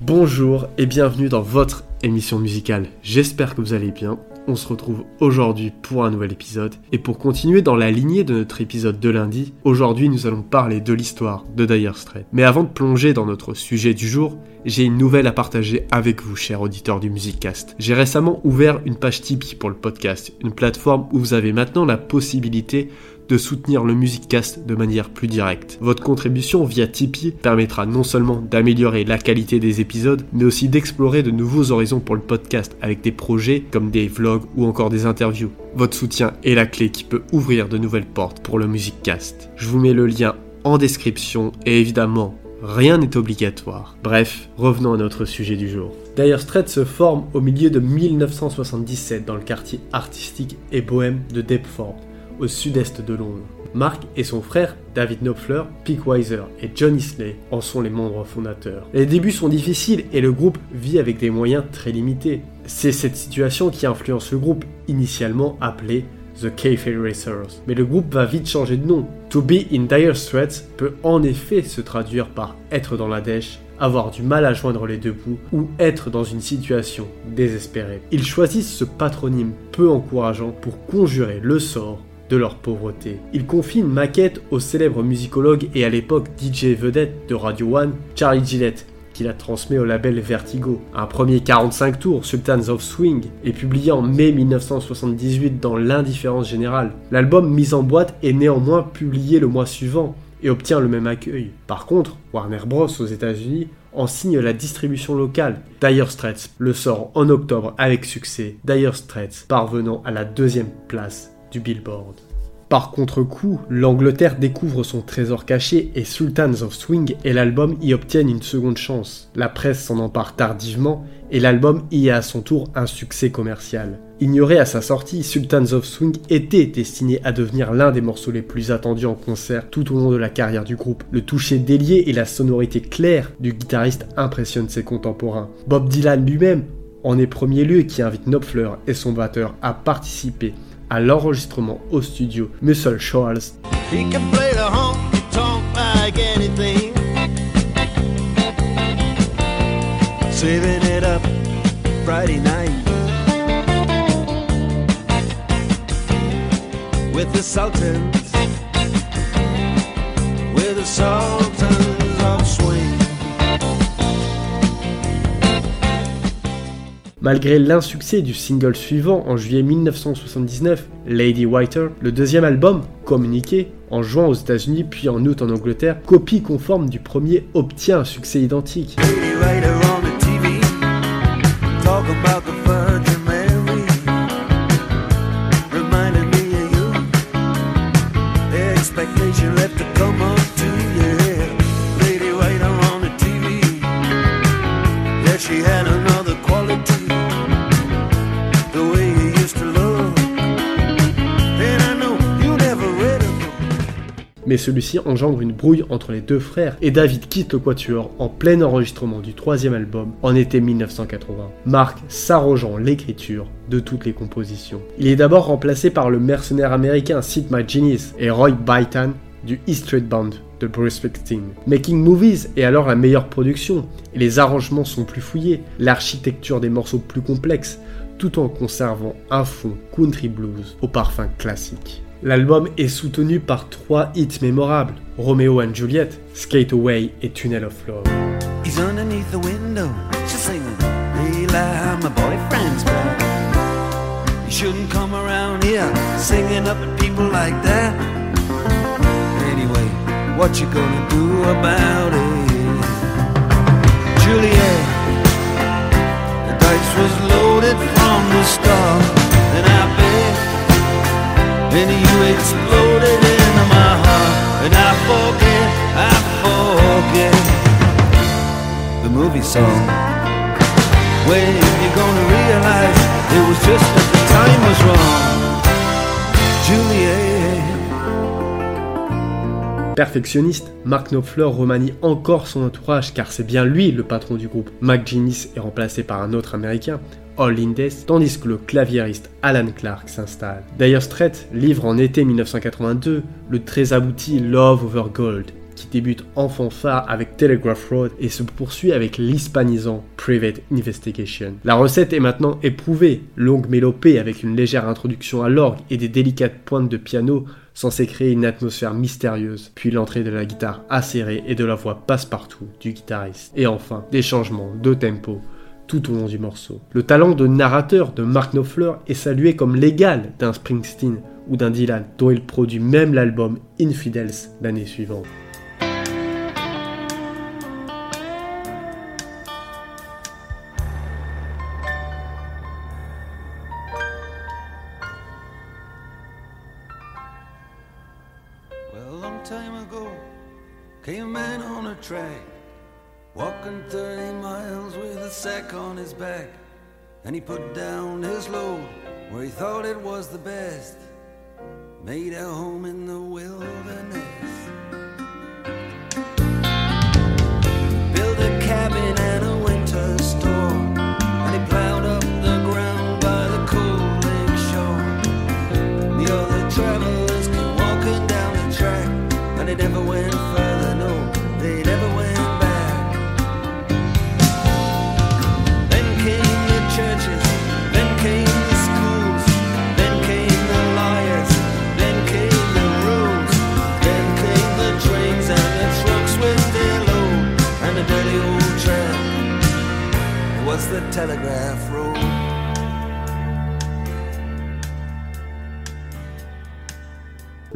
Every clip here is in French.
Bonjour et bienvenue dans votre émission musicale. J'espère que vous allez bien. On se retrouve aujourd'hui pour un nouvel épisode. Et pour continuer dans la lignée de notre épisode de lundi, aujourd'hui nous allons parler de l'histoire de Dire Straits. Mais avant de plonger dans notre sujet du jour, j'ai une nouvelle à partager avec vous, chers auditeurs du Musiccast. J'ai récemment ouvert une page Tipeee pour le podcast, une plateforme où vous avez maintenant la possibilité de soutenir le Musiccast de manière plus directe. Votre contribution via Tipeee permettra non seulement d'améliorer la qualité des épisodes, mais aussi d'explorer de nouveaux horizons pour le podcast avec des projets comme des vlogs ou encore des interviews. Votre soutien est la clé qui peut ouvrir de nouvelles portes pour le Musiccast. Je vous mets le lien en description et évidemment, rien n'est obligatoire. Bref, revenons à notre sujet du jour. Dire Straits se forme au milieu de 1977 dans le quartier artistique et bohème de Deptford au sud-est de Londres. Mark et son frère, David Knopfler, Pick Weiser et John Isley en sont les membres fondateurs. Les débuts sont difficiles et le groupe vit avec des moyens très limités. C'est cette situation qui influence le groupe initialement appelé The Cafe Racers. Mais le groupe va vite changer de nom. To be in dire straits peut en effet se traduire par être dans la dèche, avoir du mal à joindre les deux bouts ou être dans une situation désespérée. Ils choisissent ce patronyme peu encourageant pour conjurer le sort de leur pauvreté. Il confie une maquette au célèbre musicologue et à l'époque DJ vedette de Radio One, Charlie Gillette, qui la transmet au label Vertigo. Un premier 45 tours, Sultans of Swing, est publié en mai 1978 dans l'indifférence générale. L'album mis en boîte est néanmoins publié le mois suivant et obtient le même accueil. Par contre, Warner Bros. aux États-Unis en signe la distribution locale. Dire Straits le sort en octobre avec succès, Dire Straits parvenant à la deuxième place du Billboard. Par contre-coup, l'Angleterre découvre son trésor caché et Sultans of Swing et l'album y obtiennent une seconde chance. La presse s'en empare tardivement et l'album y a à son tour un succès commercial. Ignoré à sa sortie, Sultans of Swing était destiné à devenir l'un des morceaux les plus attendus en concert tout au long de la carrière du groupe. Le toucher délié et la sonorité claire du guitariste impressionnent ses contemporains. Bob Dylan lui-même en est premier lieu qui invite Knopfler et son batteur à participer à l'enregistrement au studio. Can play the Sultans, with the Malgré l'insuccès du single suivant en juillet 1979, Lady Whiter, le deuxième album, communiqué, en juin aux États-Unis puis en août en Angleterre, copie conforme du premier obtient un succès identique. Mais celui-ci engendre une brouille entre les deux frères et David quitte le quatuor en plein enregistrement du troisième album en été 1980. Mark s'arrogeant l'écriture de toutes les compositions. Il est d'abord remplacé par le mercenaire américain Sid McGinnis et Roy Byton du E Street Band de Bruce Springsteen. Making Movies est alors la meilleure production, et les arrangements sont plus fouillés, l'architecture des morceaux plus complexe, tout en conservant un fond country blues au parfum classique. L'album est soutenu par trois hits mémorables Romeo and Juliet, Skate Away et Tunnel of Love. He's underneath the window, she's singing, Eli, my boyfriend's back. You shouldn't come around here singing up at people like that. Anyway, what you gonna do about it? Juliet, the dice was loaded from the start. Perfectionniste, Mark Knopfler remanie encore son entourage car c'est bien lui le patron du groupe. Mac est remplacé par un autre américain, All Indes, tandis que le claviériste Alan Clark s'installe. Dire Straits livre en été 1982 le très abouti Love Over Gold, qui débute en fanfare avec Telegraph Road et se poursuit avec l'hispanisant Private Investigation. La recette est maintenant éprouvée, longue mélopée avec une légère introduction à l'orgue et des délicates pointes de piano censées créer une atmosphère mystérieuse, puis l'entrée de la guitare acérée et de la voix passe-partout du guitariste. Et enfin, des changements de tempo tout au long du morceau. Le talent de narrateur de Mark Knopfler est salué comme l'égal d'un Springsteen ou d'un Dylan, dont il produit même l'album Infidels l'année suivante. Put down his load where he thought it was the best. Made a home in the wilderness.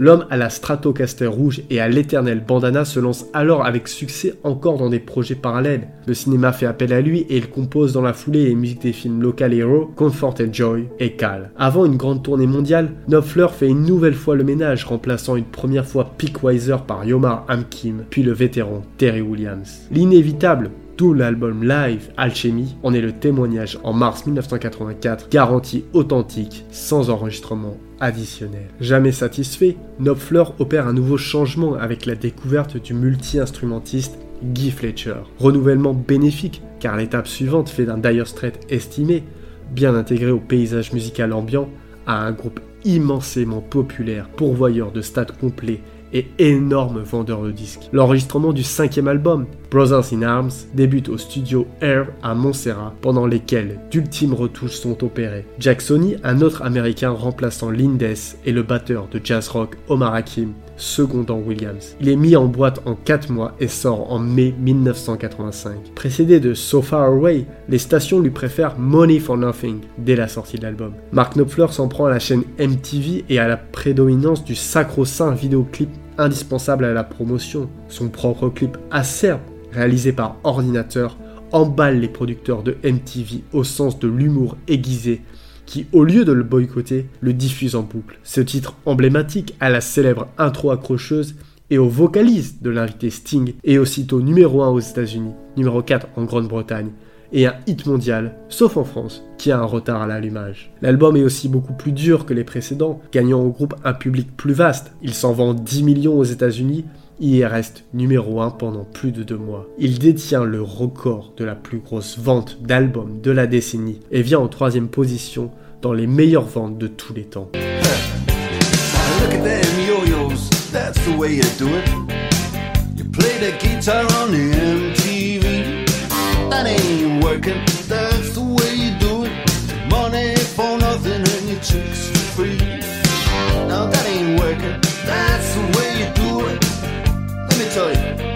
L'homme à la Stratocaster rouge et à l'éternel bandana se lance alors avec succès encore dans des projets parallèles. Le cinéma fait appel à lui et il compose dans la foulée les musiques des films Local Hero, Comfort and Joy et Cal. Avant une grande tournée mondiale, Knopfler fait une nouvelle fois le ménage, remplaçant une première fois Pick Weiser par Yomar Amkim, puis le vétéran Terry Williams. L'inévitable D'où l'album live Alchemy en est le témoignage en mars 1984, garantie authentique, sans enregistrement additionnel. Jamais satisfait, Knopfler opère un nouveau changement avec la découverte du multi-instrumentiste Guy Fletcher. Renouvellement bénéfique, car l'étape suivante fait d'un Dire Straits estimé, bien intégré au paysage musical ambiant, à un groupe immensément populaire, pourvoyeur de stades complets et énorme vendeur de disques. L'enregistrement du cinquième album, Brothers in Arms, débute au studio Air à Montserrat, pendant lesquels d'ultimes retouches sont opérées. Jack Sony, un autre américain remplaçant Lindes, et le batteur de jazz rock Omar Hakim, secondant Williams. Il est mis en boîte en 4 mois et sort en mai 1985. Précédé de So Far Away, les stations lui préfèrent Money for Nothing dès la sortie de l'album. Mark Knopfler s'en prend à la chaîne MTV et à la prédominance du sacro-saint vidéoclip indispensable à la promotion. Son propre clip acerbe, réalisé par ordinateur, emballe les producteurs de MTV au sens de l'humour aiguisé qui, au lieu de le boycotter, le diffuse en boucle. Ce titre emblématique à la célèbre intro accrocheuse et au vocaliste de l'invité Sting est aussitôt numéro 1 aux États-Unis, numéro 4 en Grande-Bretagne, et un hit mondial, sauf en France, qui a un retard à l'allumage. L'album est aussi beaucoup plus dur que les précédents, gagnant au groupe un public plus vaste. Il s'en vend 10 millions aux États-Unis il reste numéro 1 pendant plus de deux mois. Il détient le record de la plus grosse vente d'albums de la décennie et vient en troisième position dans les meilleures ventes de tous les temps. tell you.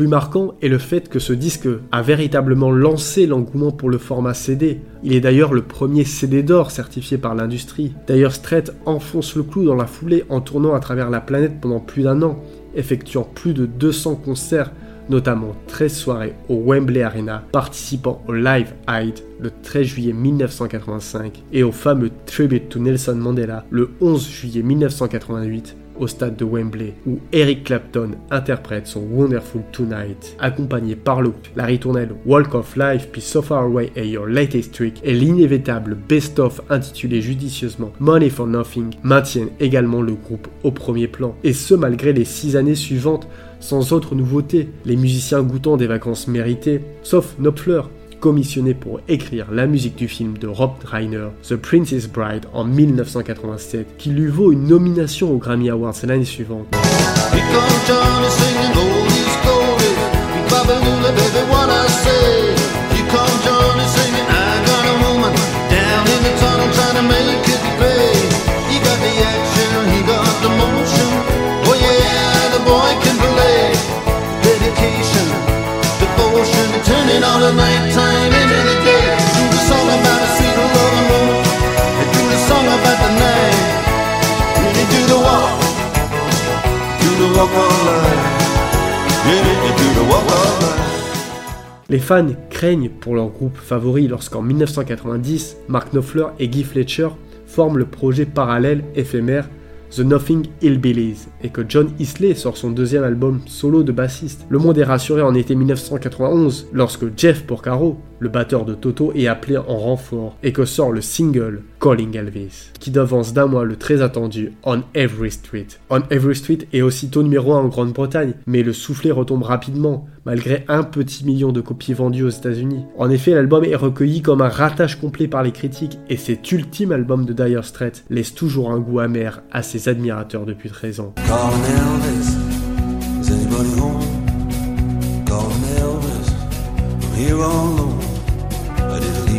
Plus marquant est le fait que ce disque a véritablement lancé l'engouement pour le format CD. Il est d'ailleurs le premier CD d'or certifié par l'industrie. D'ailleurs, Strait enfonce le clou dans la foulée en tournant à travers la planète pendant plus d'un an, effectuant plus de 200 concerts notamment 13 soirées au Wembley Arena, participant au Live Aid le 13 juillet 1985 et au fameux Tribute to Nelson Mandela le 11 juillet 1988 au stade de Wembley, où Eric Clapton interprète son Wonderful Tonight, accompagné par le la ritournelle Walk of Life puis So Far Away et Your Latest Trick et l'inévitable best-of intitulé judicieusement Money for Nothing maintiennent également le groupe au premier plan. Et ce malgré les six années suivantes sans autre nouveauté, les musiciens goûtant des vacances méritées, sauf Knopfler, commissionné pour écrire la musique du film de Rob Reiner, The Princess Bride, en 1987, qui lui vaut une nomination aux Grammy Awards l'année suivante. Les fans craignent pour leur groupe favori lorsqu'en 1990, Mark Knopfler et Guy Fletcher forment le projet parallèle éphémère The Nothing Hillbillies et que John Isley sort son deuxième album solo de bassiste. Le monde est rassuré en été 1991 lorsque Jeff Porcaro, le batteur de Toto, est appelé en renfort et que sort le single Calling Elvis, qui devance d'un mois le très attendu On Every Street. On Every Street est aussitôt numéro 1 en Grande-Bretagne, mais le soufflet retombe rapidement, malgré un petit million de copies vendues aux États-Unis. En effet, l'album est recueilli comme un ratage complet par les critiques et cet ultime album de Dire Straits laisse toujours un goût amer à ses admirateurs depuis 13 ans.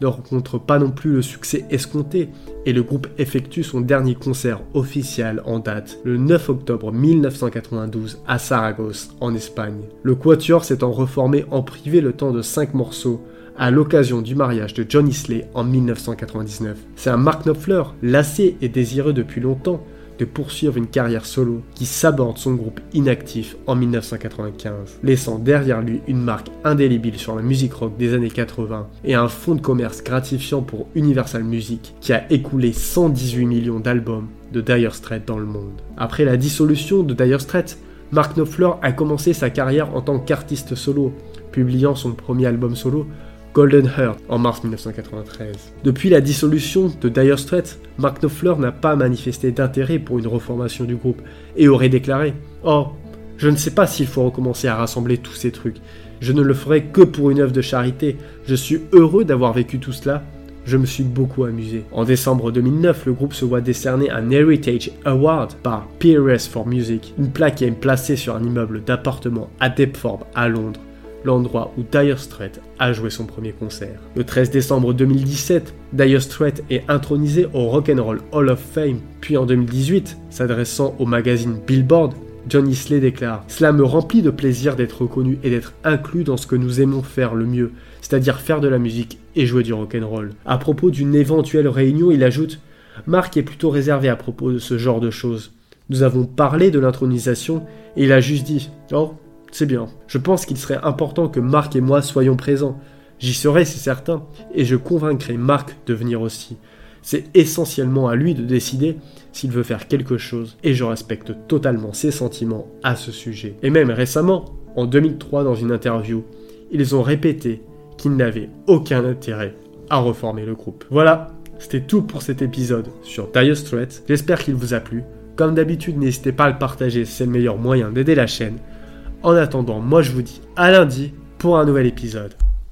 ne rencontre pas non plus le succès escompté et le groupe effectue son dernier concert officiel en date le 9 octobre 1992 à Saragosse en Espagne. Le quatuor s'étant reformé en privé le temps de 5 morceaux à l'occasion du mariage de John Isley en 1999. C'est un Mark Knopfler, lassé et désireux depuis longtemps, de poursuivre une carrière solo qui s'aborde son groupe inactif en 1995, laissant derrière lui une marque indélébile sur la musique rock des années 80 et un fonds de commerce gratifiant pour Universal Music qui a écoulé 118 millions d'albums de Dire Straits dans le monde. Après la dissolution de Dire Straits, Mark Knopfler a commencé sa carrière en tant qu'artiste solo, publiant son premier album solo Golden Heart en mars 1993. Depuis la dissolution de Dire Straits, Mark Knopfler n'a pas manifesté d'intérêt pour une reformation du groupe et aurait déclaré Oh, je ne sais pas s'il faut recommencer à rassembler tous ces trucs. Je ne le ferai que pour une œuvre de charité. Je suis heureux d'avoir vécu tout cela. Je me suis beaucoup amusé. En décembre 2009, le groupe se voit décerner un Heritage Award par PRS for Music, une plaque qui est placée sur un immeuble d'appartement à Deptford, à Londres l'endroit où Dire Straits a joué son premier concert. Le 13 décembre 2017, Dire Straits est intronisé au Rock'n'Roll Hall of Fame, puis en 2018, s'adressant au magazine Billboard, John Isley déclare Cela me remplit de plaisir d'être reconnu et d'être inclus dans ce que nous aimons faire le mieux, c'est-à-dire faire de la musique et jouer du rock'n'roll. À propos d'une éventuelle réunion, il ajoute Mark est plutôt réservé à propos de ce genre de choses. Nous avons parlé de l'intronisation et il a juste dit Oh, c'est bien. Je pense qu'il serait important que Marc et moi soyons présents. J'y serai, c'est certain, et je convaincrai Marc de venir aussi. C'est essentiellement à lui de décider s'il veut faire quelque chose, et je respecte totalement ses sentiments à ce sujet. Et même récemment, en 2003 dans une interview, ils ont répété qu'ils n'avaient aucun intérêt à reformer le groupe. Voilà, c'était tout pour cet épisode sur Dire Straits. J'espère qu'il vous a plu. Comme d'habitude, n'hésitez pas à le partager, c'est le meilleur moyen d'aider la chaîne. En attendant, moi je vous dis à lundi pour un nouvel épisode.